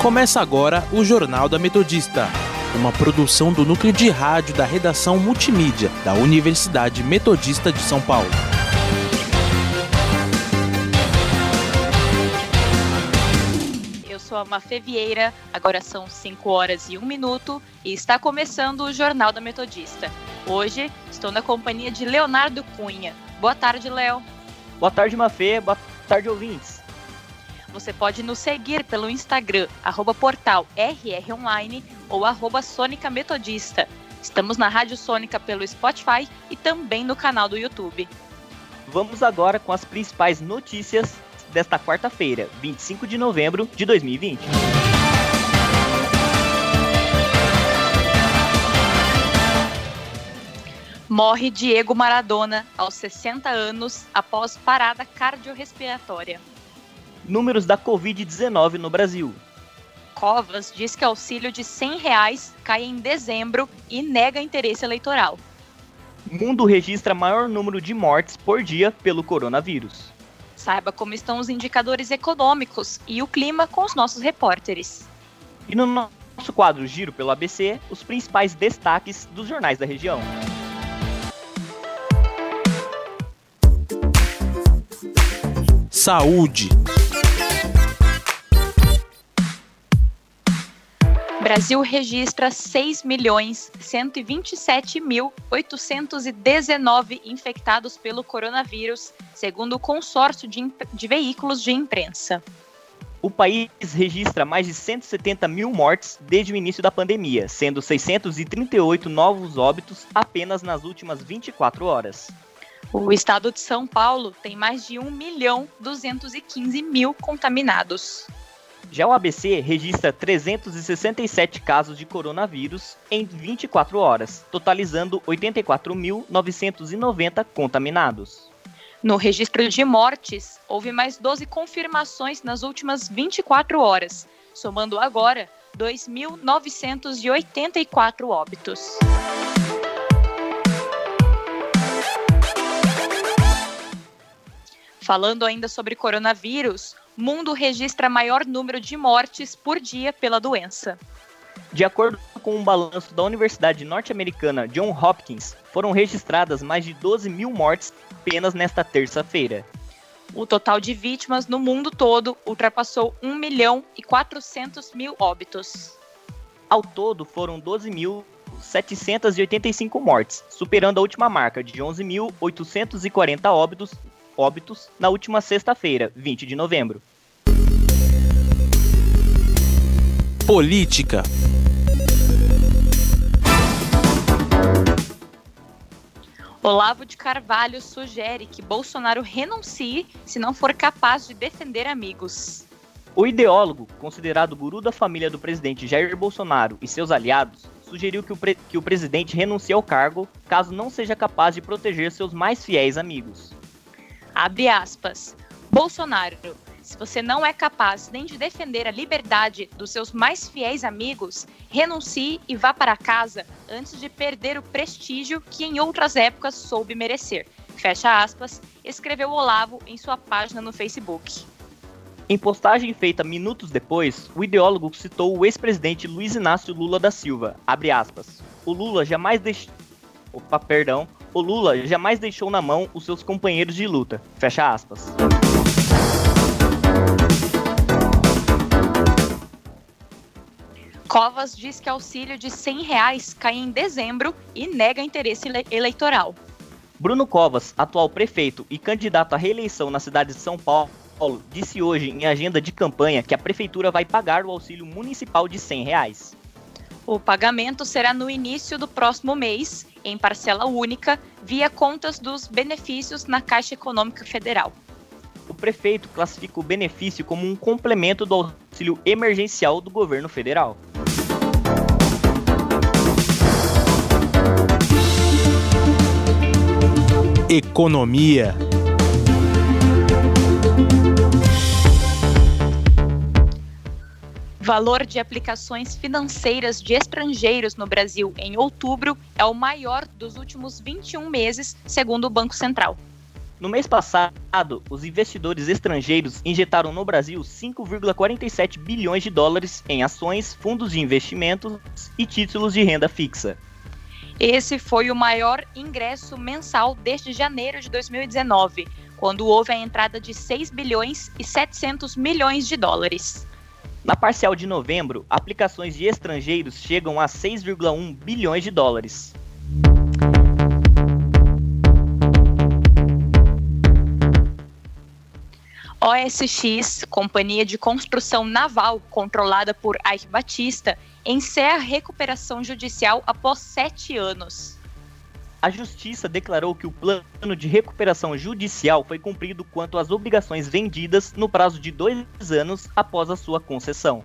Começa agora o Jornal da Metodista, uma produção do núcleo de rádio da redação multimídia da Universidade Metodista de São Paulo. Eu sou a Mafê Vieira, agora são 5 horas e 1 minuto e está começando o Jornal da Metodista. Hoje estou na companhia de Leonardo Cunha. Boa tarde, Léo. Boa tarde, Mafê. Boa tarde, ouvintes. Você pode nos seguir pelo Instagram, arroba portal rronline ou arroba Sônica Metodista. Estamos na Rádio Sônica pelo Spotify e também no canal do YouTube. Vamos agora com as principais notícias desta quarta-feira, 25 de novembro de 2020. Morre Diego Maradona aos 60 anos após parada cardiorrespiratória. Números da Covid-19 no Brasil. Covas diz que auxílio de 100 reais cai em dezembro e nega interesse eleitoral. Mundo registra maior número de mortes por dia pelo coronavírus. Saiba como estão os indicadores econômicos e o clima com os nossos repórteres. E no nosso quadro Giro pelo ABC, os principais destaques dos jornais da região. Saúde. Brasil registra 6.127.819 infectados pelo coronavírus, segundo o consórcio de, de, veículos de imprensa. O país registra mais de 170 mil mortes desde o início da pandemia, sendo 638 novos óbitos apenas nas últimas 24 horas. O estado de São Paulo tem mais de 1 milhão 215 mil contaminados. Já o ABC registra 367 casos de coronavírus em 24 horas, totalizando 84.990 contaminados. No registro de mortes, houve mais 12 confirmações nas últimas 24 horas, somando agora 2.984 óbitos. Falando ainda sobre coronavírus, mundo registra maior número de mortes por dia pela doença. De acordo com um balanço da Universidade Norte-Americana John Hopkins, foram registradas mais de 12 mil mortes apenas nesta terça-feira. O total de vítimas no mundo todo ultrapassou 1 milhão e 400 mil óbitos. Ao todo, foram 12.785 mortes, superando a última marca de 11.840 óbitos óbitos na última sexta-feira, 20 de novembro. Política. Olavo de Carvalho sugere que Bolsonaro renuncie se não for capaz de defender amigos. O ideólogo, considerado guru da família do presidente Jair Bolsonaro e seus aliados, sugeriu que o, que o presidente renuncie ao cargo caso não seja capaz de proteger seus mais fiéis amigos. Abre aspas. Bolsonaro, se você não é capaz nem de defender a liberdade dos seus mais fiéis amigos, renuncie e vá para casa antes de perder o prestígio que em outras épocas soube merecer. Fecha aspas, escreveu Olavo em sua página no Facebook. Em postagem feita minutos depois, o ideólogo citou o ex-presidente Luiz Inácio Lula da Silva. Abre aspas. O Lula jamais deixou. Opa, perdão o Lula jamais deixou na mão os seus companheiros de luta. Fecha aspas. Covas diz que auxílio de 100 reais cai em dezembro e nega interesse eleitoral. Bruno Covas, atual prefeito e candidato à reeleição na cidade de São Paulo, disse hoje em agenda de campanha que a prefeitura vai pagar o auxílio municipal de 100 reais. O pagamento será no início do próximo mês, em parcela única, via contas dos benefícios na Caixa Econômica Federal. O prefeito classifica o benefício como um complemento do auxílio emergencial do governo federal. Economia. Valor de aplicações financeiras de estrangeiros no Brasil em outubro é o maior dos últimos 21 meses, segundo o Banco Central. No mês passado, os investidores estrangeiros injetaram no Brasil 5,47 bilhões de dólares em ações, fundos de investimentos e títulos de renda fixa. Esse foi o maior ingresso mensal desde janeiro de 2019, quando houve a entrada de 6 bilhões e 700 milhões de dólares. Na parcial de novembro, aplicações de estrangeiros chegam a 6,1 bilhões de dólares. OSX, companhia de construção naval controlada por Ike Batista, encerra recuperação judicial após sete anos. A Justiça declarou que o plano de recuperação judicial foi cumprido quanto às obrigações vendidas no prazo de dois anos após a sua concessão.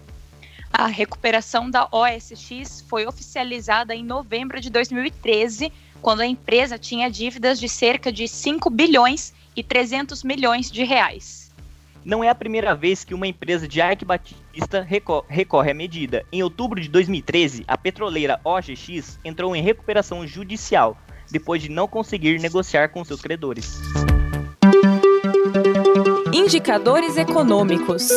A recuperação da OSX foi oficializada em novembro de 2013, quando a empresa tinha dívidas de cerca de 5 bilhões e 300 milhões de reais. Não é a primeira vez que uma empresa de Ike Batista recorre à medida. Em outubro de 2013, a petroleira OGX entrou em recuperação judicial, depois de não conseguir negociar com seus credores. Indicadores econômicos.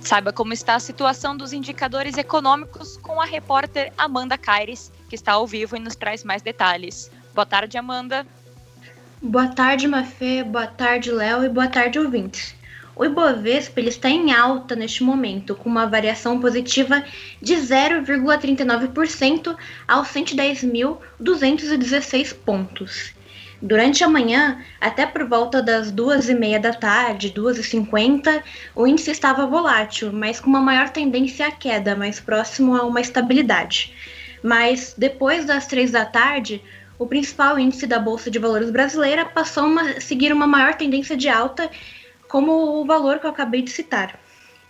Saiba como está a situação dos indicadores econômicos com a repórter Amanda Caires, que está ao vivo e nos traz mais detalhes. Boa tarde, Amanda. Boa tarde, Mafê. Boa tarde, Léo. E boa tarde, ouvintes. O Ibovespa ele está em alta neste momento, com uma variação positiva de 0,39% aos 110.216 pontos. Durante a manhã, até por volta das duas e meia da tarde, duas e cinquenta, o índice estava volátil, mas com uma maior tendência à queda, mais próximo a uma estabilidade. Mas depois das três da tarde, o principal índice da Bolsa de Valores brasileira passou a seguir uma maior tendência de alta, como o valor que eu acabei de citar.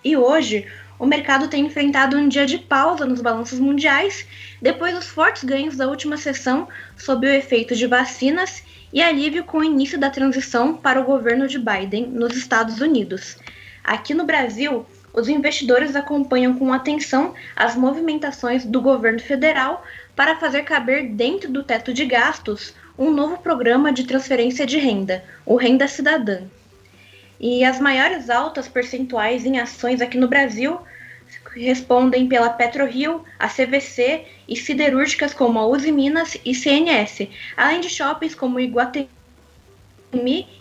E hoje, o mercado tem enfrentado um dia de pausa nos balanços mundiais, depois dos fortes ganhos da última sessão sob o efeito de vacinas e alívio com o início da transição para o governo de Biden nos Estados Unidos. Aqui no Brasil, os investidores acompanham com atenção as movimentações do governo federal para fazer caber dentro do teto de gastos um novo programa de transferência de renda, o Renda Cidadã. E as maiores altas percentuais em ações aqui no Brasil respondem pela PetroRio, a CVC e siderúrgicas como a Uzi Minas e CNS, além de shoppings como Iguatemi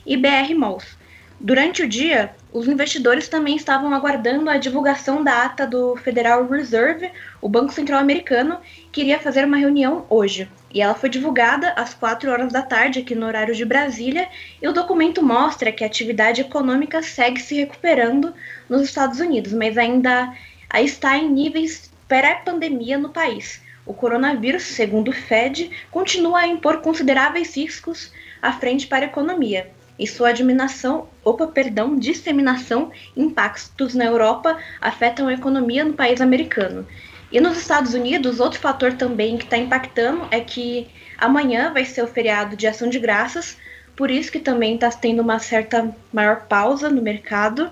e BR Malls. Durante o dia, os investidores também estavam aguardando a divulgação da ata do Federal Reserve, o Banco Central Americano, que iria fazer uma reunião hoje. E ela foi divulgada às 4 horas da tarde, aqui no horário de Brasília, e o documento mostra que a atividade econômica segue se recuperando nos Estados Unidos, mas ainda está em níveis pré-pandemia no país. O coronavírus, segundo o Fed, continua a impor consideráveis riscos à frente para a economia e sua disseminação, opa, perdão, disseminação impactos na Europa afetam a economia no país americano. E nos Estados Unidos, outro fator também que está impactando é que amanhã vai ser o feriado de ação de graças, por isso que também está tendo uma certa maior pausa no mercado.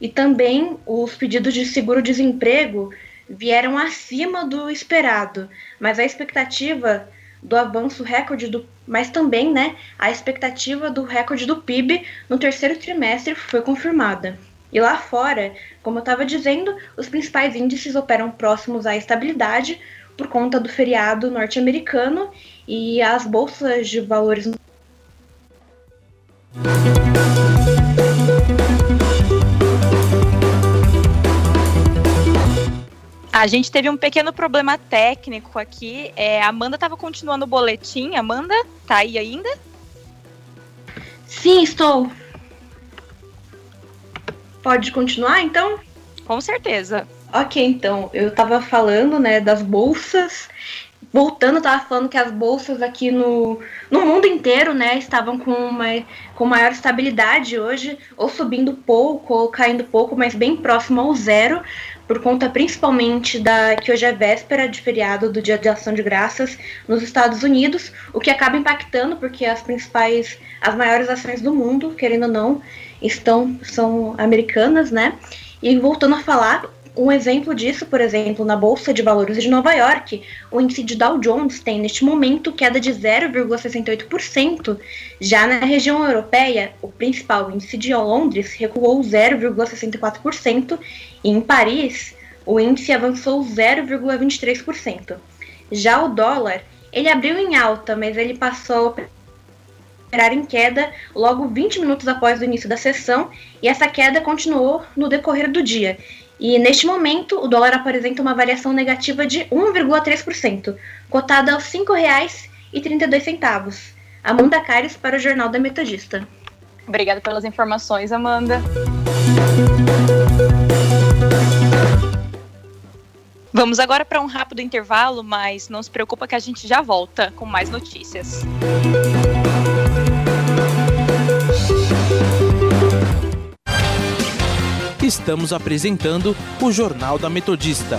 E também os pedidos de seguro-desemprego vieram acima do esperado, mas a expectativa do avanço recorde do, mas também, né, a expectativa do recorde do PIB no terceiro trimestre foi confirmada. E lá fora, como eu estava dizendo, os principais índices operam próximos à estabilidade por conta do feriado norte-americano e as bolsas de valores A gente teve um pequeno problema técnico aqui. É, a Amanda estava continuando o boletim. Amanda, tá aí ainda? Sim, estou. Pode continuar, então? Com certeza. Ok, então, eu estava falando, né, das bolsas. Voltando, estava falando que as bolsas aqui no, no mundo inteiro, né, estavam com, uma, com maior estabilidade hoje, ou subindo pouco, ou caindo pouco, mas bem próximo ao zero por conta principalmente da que hoje é véspera de feriado do Dia de Ação de Graças nos Estados Unidos, o que acaba impactando porque as principais, as maiores ações do mundo, querendo ou não, estão são americanas, né? E voltando a falar, Um exemplo disso, por exemplo, na Bolsa de Valores de Nova York, o índice de Dow Jones tem neste momento queda de 0,68%. Já na região europeia, o principal índice de Londres recuou 0,64% e em Paris, o índice avançou 0,23%. Já o dólar, ele abriu em alta, mas ele passou operar em queda logo 20 minutos após o início da sessão e essa queda continuou no decorrer do dia. E neste momento, o dólar apresenta uma variação negativa de 1,3%, cotada aos R$ 5,32. Amanda Caires para o Jornal da Metodista. Obrigada pelas informações, Amanda. Vamos agora para um rápido intervalo, mas não se preocupa que a gente já volta com mais notícias. Estamos apresentando o Jornal da Metodista.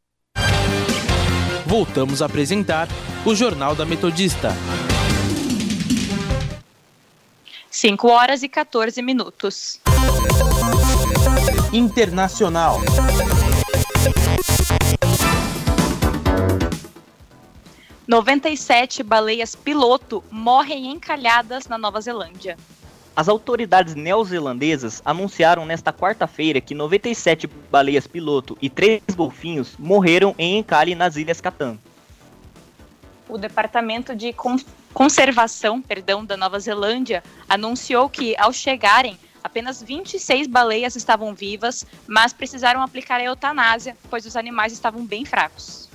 voltamos a apresentar o Jornal da Metodista. 5 horas e 14 minutos. Internacional. Noventa e sete baleias piloto morrem encalhadas na Nova Zelândia. As autoridades neozelandesas anunciaram nesta quarta-feira que 97 baleias piloto e 3 golfinhos morreram em encalhe nas Ilhas Catan. O Departamento de Conservação perdão, da Nova Zelândia anunciou que, ao chegarem, apenas 26 baleias estavam vivas, mas precisaram aplicar a eutanásia, pois os animais estavam bem fracos.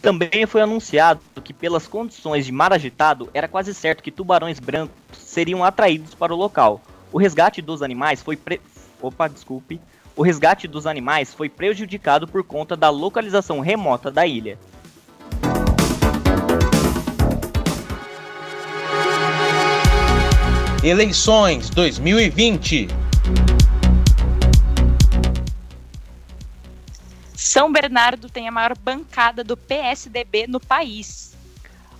Também foi anunciado que, pelas condições de mar agitado, era quase certo que tubarões brancos seriam atraídos para o local. O resgate dos animais foi pre... Opa, desculpe. O resgate dos animais foi prejudicado por conta da localização remota da ilha. Eleições 2020 São Bernardo tem a maior bancada do PSDB no país.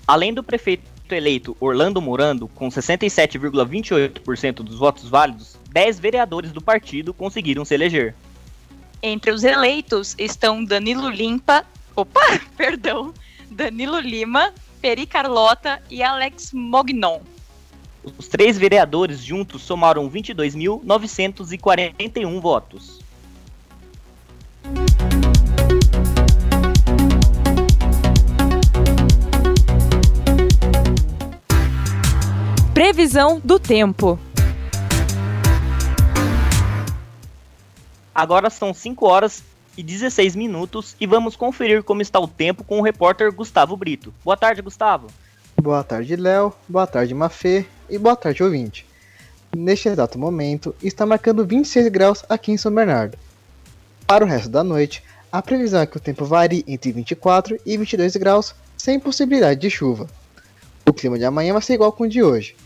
Além do prefeito eleito Orlando Morando, com 67,28% dos votos válidos, 10 vereadores do partido conseguiram se eleger. Entre os eleitos estão Danilo Limpa, opa, perdão, Danilo Lima, Peri Carlota e Alex Mognon. Os três vereadores juntos somaram 22.941 votos. Previsão do tempo. Agora são 5 horas e 16 minutos e vamos conferir como está o tempo com o repórter Gustavo Brito. Boa tarde, Gustavo. Boa tarde, Léo. Boa tarde, Mafê. E boa tarde, ouvinte. Neste exato momento, está marcando 26 graus aqui em São Bernardo. Para o resto da noite, a previsão é que o tempo varie entre 24 e 22 graus, sem possibilidade de chuva. O clima de amanhã vai ser igual com o de hoje.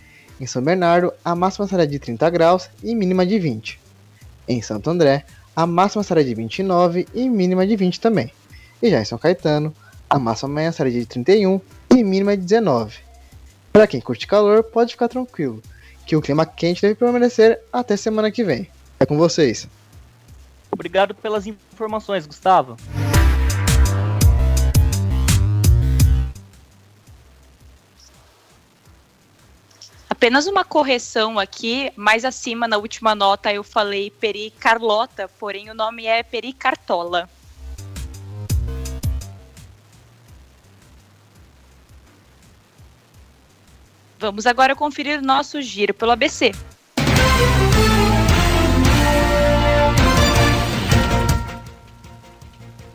Em São Bernardo, a máxima será de 30 graus e mínima de 20. Em Santo André, a máxima será de 29 e mínima de 20 também. E já em São Caetano, a máxima amanhã será de 31 e mínima de 19. Para quem curte calor, pode ficar tranquilo, que o clima quente deve permanecer até semana que vem. É com vocês. Obrigado pelas informações, Gustavo. Apenas uma correção aqui, mais acima na última nota eu falei Peri Carlota, porém o nome é Peri Cartola. Vamos agora conferir nosso giro pelo ABC.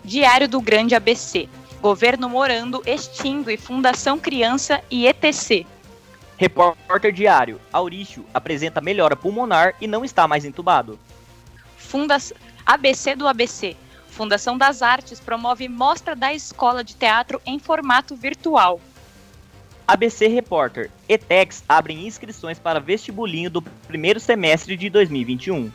Diário do Grande ABC. Governo Morando extingue Fundação Criança e ETC. Repórter Diário. Aurício apresenta melhora pulmonar e não está mais entubado. Funda ABC do ABC. Fundação das Artes promove mostra da escola de teatro em formato virtual. ABC Repórter. ETEX abrem inscrições para vestibulinho do primeiro semestre de 2021.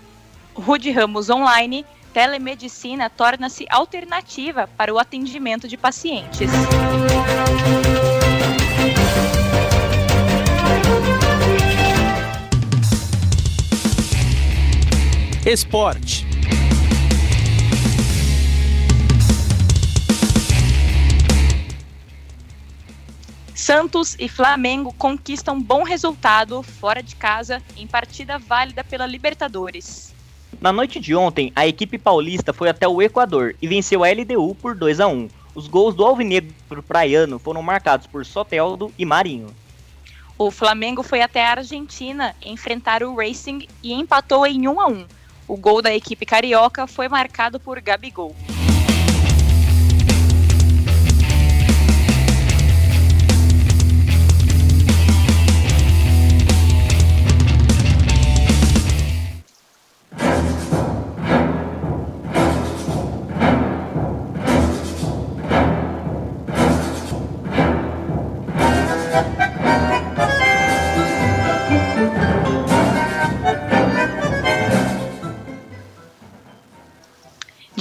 Rude Ramos Online. Telemedicina torna-se alternativa para o atendimento de pacientes. Esporte. Santos e Flamengo conquistam bom resultado fora de casa em partida válida pela Libertadores. Na noite de ontem, a equipe paulista foi até o Equador e venceu a LDU por 2 a 1. Os gols do Alvinegro Praiano foram marcados por Soteldo e Marinho. O Flamengo foi até a Argentina enfrentar o Racing e empatou em 1 a 1. O gol da equipe carioca foi marcado por Gabigol.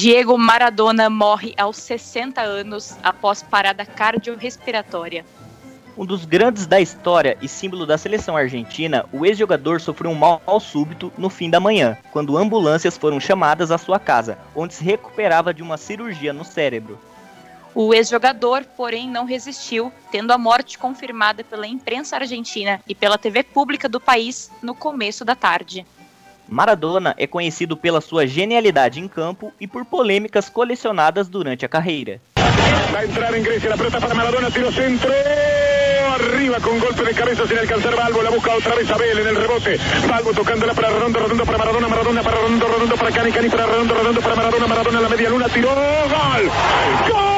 Diego Maradona morre aos 60 anos após parada cardiorrespiratória. Um dos grandes da história e símbolo da seleção argentina, o ex-jogador sofreu um mal súbito no fim da manhã, quando ambulâncias foram chamadas à sua casa, onde se recuperava de uma cirurgia no cérebro. O ex-jogador, porém, não resistiu, tendo a morte confirmada pela imprensa argentina e pela TV pública do país no começo da tarde. Maradona é conhecido pela sua genialidade em campo e por polêmicas colecionadas durante a carreira. Va a entrar en Grecia, la pelota para Maradona, tiro centro. Arriba con golpe de cabeza sin alcanzar Balbo, la busca otra vez Abel en el rebote. Balbo tocándola para Redondo, Redondo para Maradona, Maradona para Redondo, Redondo para Cani, Cani para Redondo, Redondo para Maradona, Maradona en la media luna, tiró, gol. ¡Gol!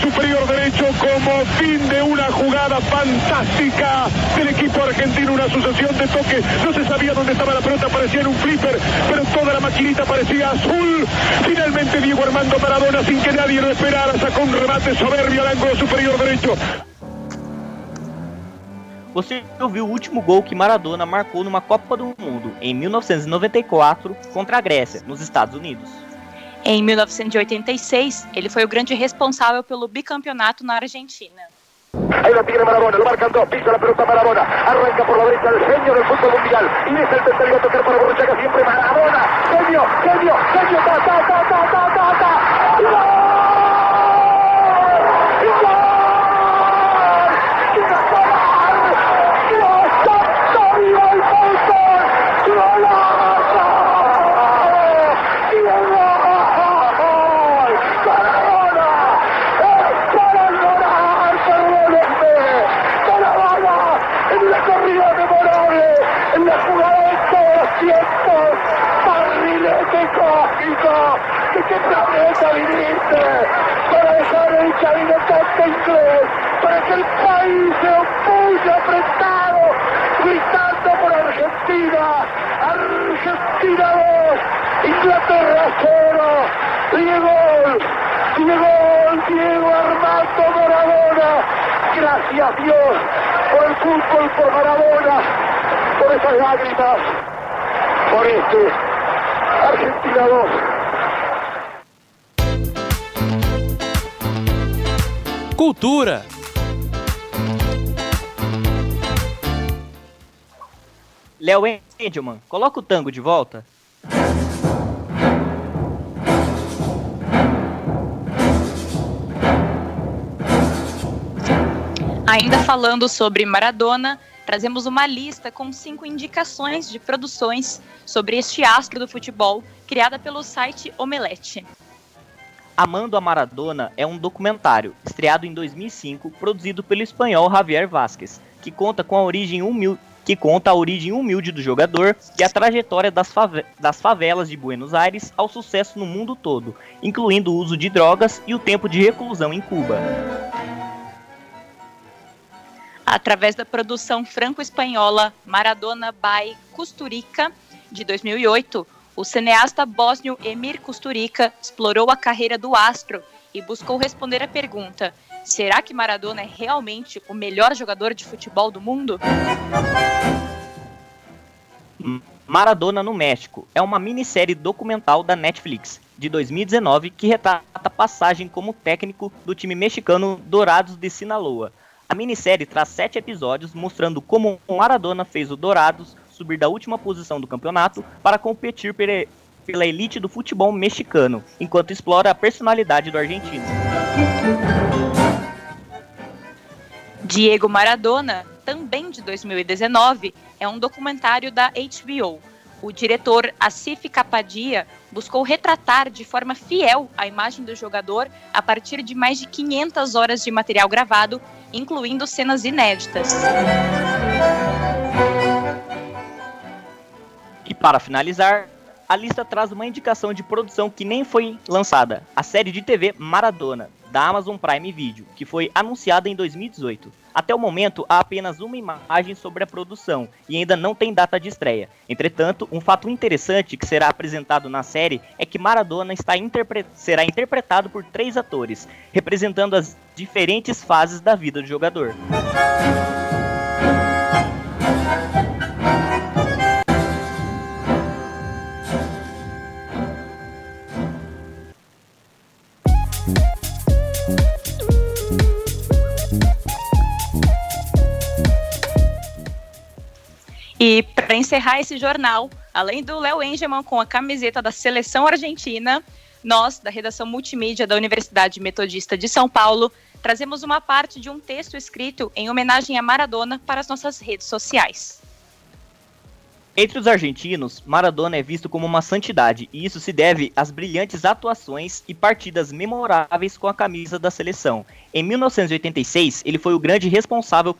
Superior derecho como fin de una jugada fantástica del equipo argentino, una sucesión de toques, no se sabía dónde estaba la pelota, parecía en un flipper, pero toda la maquinita parecía azul. Finalmente Diego Armando Maradona, sin que nadie lo esperara, sacó un remate soberbio al ángulo superior derecho. Você ouviu o último gol que Maradona marcou numa Copa do Mundo em 1994 contra a Grécia, nos Estados Unidos. Em 1986, ele foi o grande responsável pelo bicampeonato na Argentina. Ahí tiene Maradona, lo marcan dos, pisa la pelota Maradona, arranca por la derecha el genio del fútbol mundial, y es el tercero a tocar para Borruchaga siempre Maradona, genio, genio, genio, ta, ta, ta, ta, ta. ¡Gol! que planeta viniste para dejar el cabinetante inglés, para que el país se opulle apretado, gritando por Argentina, Argentina 2, Inglaterra 0, Diego, Diego, Diego Armando Maradona, gracias Dios por el fútbol, por Maradona, por esas lágrimas, por este Argentina 2. Cultura. Léo Engelman, coloca o tango de volta. Ainda falando sobre Maradona, trazemos uma lista com cinco indicações de produções sobre este astro do futebol, criada pelo site Omelete. Amando a Maradona é um documentário estreado em 2005, produzido pelo espanhol Javier Vázquez, que conta com a origem humilde que conta a origem humilde do jogador e a trajetória das, fave das, favelas de Buenos Aires ao sucesso no mundo todo, incluindo o uso de drogas e o tempo de reclusão em Cuba. Através da produção franco-espanhola Maradona by Custurica, de 2008, o cineasta bósnio Emir Kusturica explorou a carreira do astro e buscou responder a pergunta: será que Maradona é realmente o melhor jogador de futebol do mundo? Maradona no México é uma minissérie documental da Netflix de 2019 que retrata a passagem como técnico do time mexicano Dourados de Sinaloa. A minissérie traz sete episódios mostrando como Maradona fez o Dourados subir da última posição do campeonato para competir pela elite do futebol mexicano, enquanto explora a personalidade do argentino. Diego Maradona, também de 2019, é um documentário da HBO. O diretor Asif Kapadia buscou retratar de forma fiel a imagem do jogador a partir de mais de 500 horas de material gravado, incluindo cenas inéditas. E para finalizar, a lista traz uma indicação de produção que nem foi lançada: a série de TV Maradona, da Amazon Prime Video, que foi anunciada em 2018. Até o momento, há apenas uma imagem sobre a produção e ainda não tem data de estreia. Entretanto, um fato interessante que será apresentado na série é que Maradona interpre será interpretado por três atores, representando as diferentes fases da vida do jogador. E para encerrar esse jornal, além do Léo Engelman com a camiseta da seleção argentina, nós, da redação multimídia da Universidade Metodista de São Paulo, trazemos uma parte de um texto escrito em homenagem a Maradona para as nossas redes sociais. Entre os argentinos, Maradona é visto como uma santidade, e isso se deve às brilhantes atuações e partidas memoráveis com a camisa da seleção. Em 1986, ele foi o grande responsável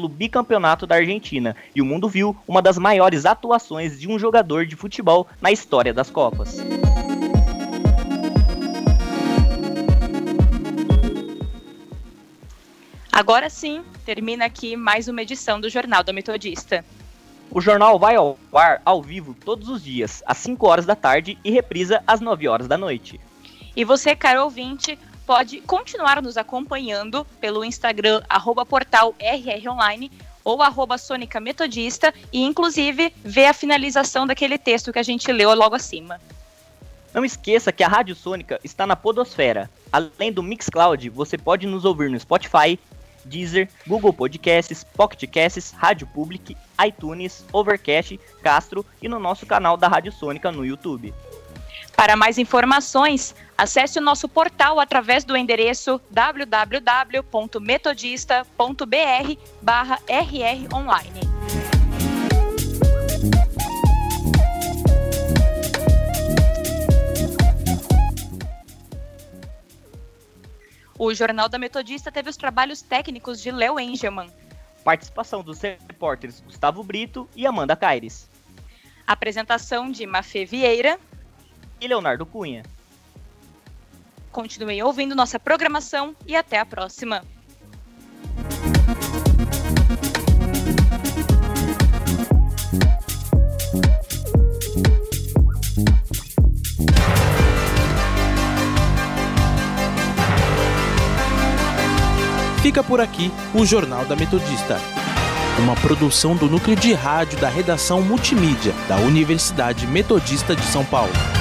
pelo bicampeonato da Argentina, e o mundo viu uma das maiores atuações de um jogador de futebol na história das Copas. Agora sim, termina aqui mais uma edição do Jornal da Metodista. O jornal vai ao ar ao vivo todos os dias, às 5 horas da tarde e reprisa às 9 horas da noite. E você, caro ouvinte, pode continuar nos acompanhando pelo Instagram, arroba portal ou arroba Sônica Metodista e, inclusive, ver a finalização daquele texto que a gente leu logo acima. Não esqueça que a Rádio Sônica está na Podosfera. Além do Mixcloud, você pode nos ouvir no Spotify, Deezer, Google Podcasts, Pocket Casts, Rádio Public, iTunes, Overcast, Castro e no nosso canal da Rádio Sônica no YouTube. Para mais informações, acesse o nosso portal através do endereço www.metodista.br/rronline. O Jornal da Metodista teve os trabalhos técnicos de Léo Engelman. Participação dos repórteres Gustavo Brito e Amanda Caires. Apresentação de Mafê Vieira e Leonardo Cunha. Continuem ouvindo nossa programação e até a próxima. Fica por aqui o Jornal da Metodista, uma produção do núcleo de rádio da redação multimídia da Universidade Metodista de São Paulo.